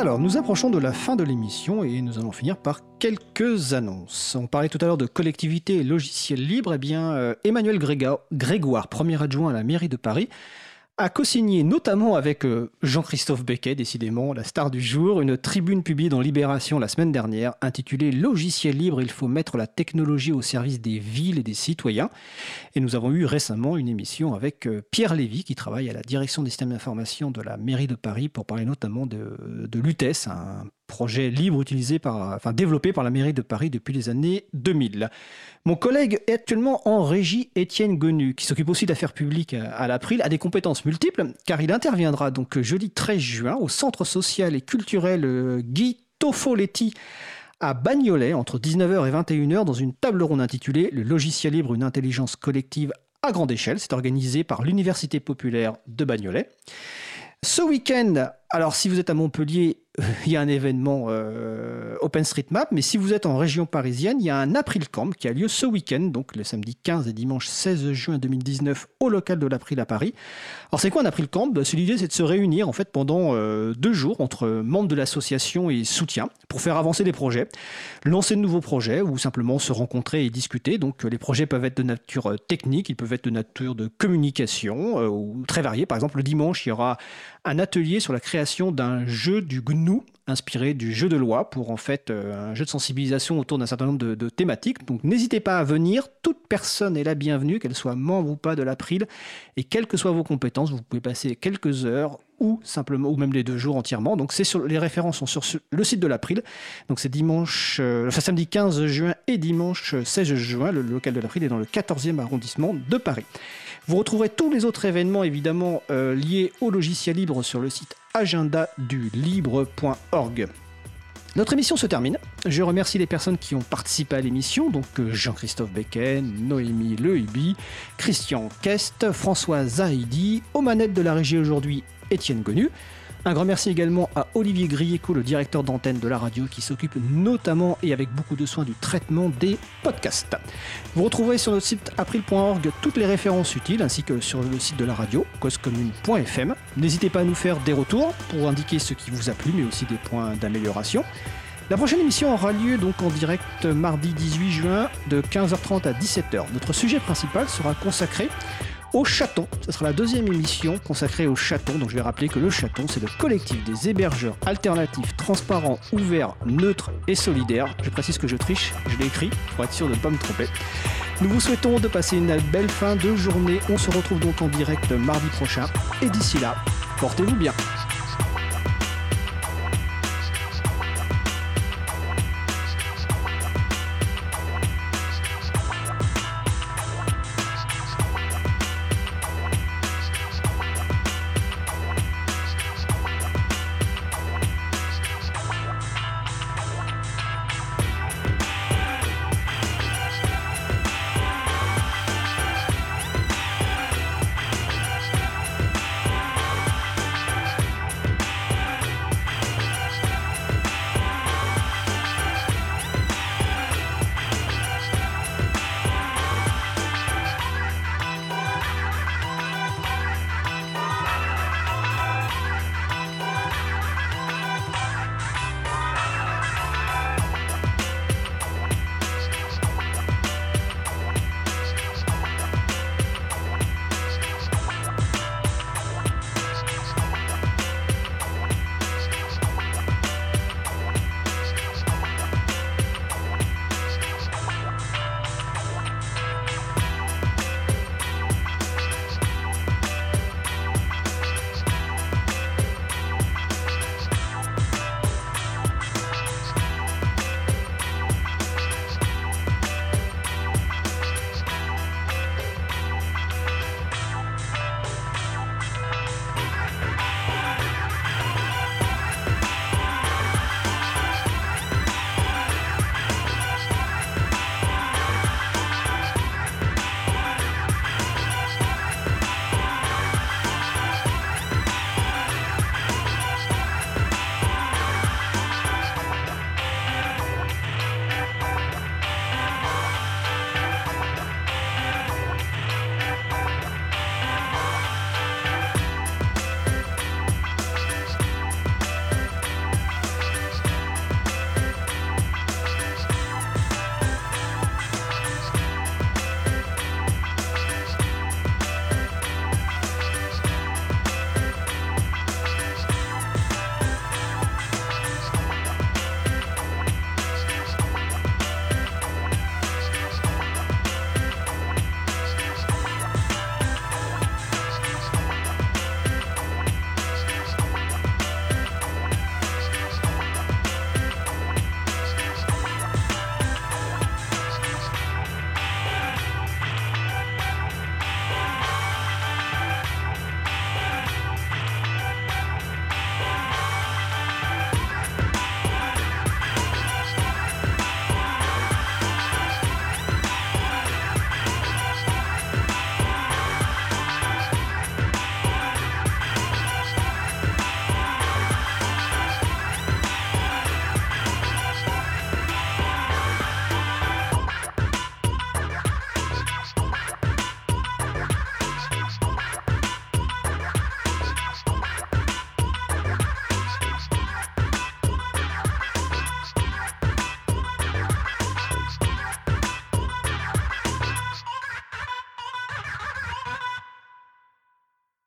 Alors, nous approchons de la fin de l'émission et nous allons finir par quelques annonces. On parlait tout à l'heure de collectivité et logiciels libres. Eh bien, euh, Emmanuel Grégoire, premier adjoint à la mairie de Paris, a co-signé notamment avec euh, Jean-Christophe Becquet, décidément la star du jour, une tribune publiée dans Libération la semaine dernière intitulée Logiciel libre, il faut mettre la technologie au service des villes et des citoyens. Et nous avons eu récemment une émission avec euh, Pierre Lévy qui travaille à la direction des systèmes d'information de la mairie de Paris pour parler notamment de, de l'UTES, un projet libre utilisé par, enfin, développé par la mairie de Paris depuis les années 2000. Mon collègue est actuellement en régie, Étienne Gonu, qui s'occupe aussi d'affaires publiques à l'April, a des compétences multiples, car il interviendra donc jeudi 13 juin au Centre social et culturel euh, Guy Toffoletti à Bagnolet entre 19h et 21h dans une table ronde intitulée Le logiciel libre, une intelligence collective à grande échelle. C'est organisé par l'Université populaire de Bagnolet. Ce week-end, alors si vous êtes à Montpellier, il y a un événement euh, OpenStreetMap, mais si vous êtes en région parisienne, il y a un April Camp qui a lieu ce week-end, donc le samedi 15 et dimanche 16 juin 2019 au local de l'April à Paris. Alors c'est quoi un April Camp? Bah, L'idée c'est de se réunir en fait pendant euh, deux jours entre membres de l'association et soutien pour faire avancer des projets, lancer de nouveaux projets ou simplement se rencontrer et discuter. Donc les projets peuvent être de nature euh, technique, ils peuvent être de nature de communication ou très variés. Par exemple le dimanche il y aura un atelier sur la création d'un jeu du GNU inspiré du jeu de loi pour en fait euh, un jeu de sensibilisation autour d'un certain nombre de, thématiques. Donc n'hésitez pas à venir, toute personne est la bienvenue, qu'elle soit membre ou pas de l'April, et quelles que soient vos compétences, vous pouvez passer quelques heures ou simplement ou même les deux jours entièrement. Donc c'est sur les références sont sur le site de l'April. Donc c'est dimanche, euh, enfin samedi 15 juin et dimanche 16 juin. Le local de l'April est dans le 14e arrondissement de Paris. Vous retrouverez tous les autres événements évidemment euh, liés au logiciel libre sur le site agendadulibre.org. Notre émission se termine. Je remercie les personnes qui ont participé à l'émission, donc euh, Jean-Christophe Becken, Noémie Lehibi, Christian Kest, François Zahidi, aux manettes de la régie aujourd'hui, Étienne Gonu. Un grand merci également à Olivier Grieco, le directeur d'antenne de la radio, qui s'occupe notamment et avec beaucoup de soin du traitement des podcasts. Vous retrouverez sur notre site april.org toutes les références utiles, ainsi que sur le site de la radio, causecommune.fm. N'hésitez pas à nous faire des retours pour indiquer ce qui vous a plu, mais aussi des points d'amélioration. La prochaine émission aura lieu donc en direct mardi 18 juin de 15h30 à 17h. Notre sujet principal sera consacré au Chaton. Ce sera la deuxième émission consacrée au Chaton. Donc je vais rappeler que le Chaton, c'est le collectif des hébergeurs alternatifs, transparents, ouverts, neutres et solidaires. Je précise que je triche, je l'ai écrit pour être sûr de ne pas me tromper. Nous vous souhaitons de passer une belle fin de journée. On se retrouve donc en direct mardi prochain. Et d'ici là, portez-vous bien.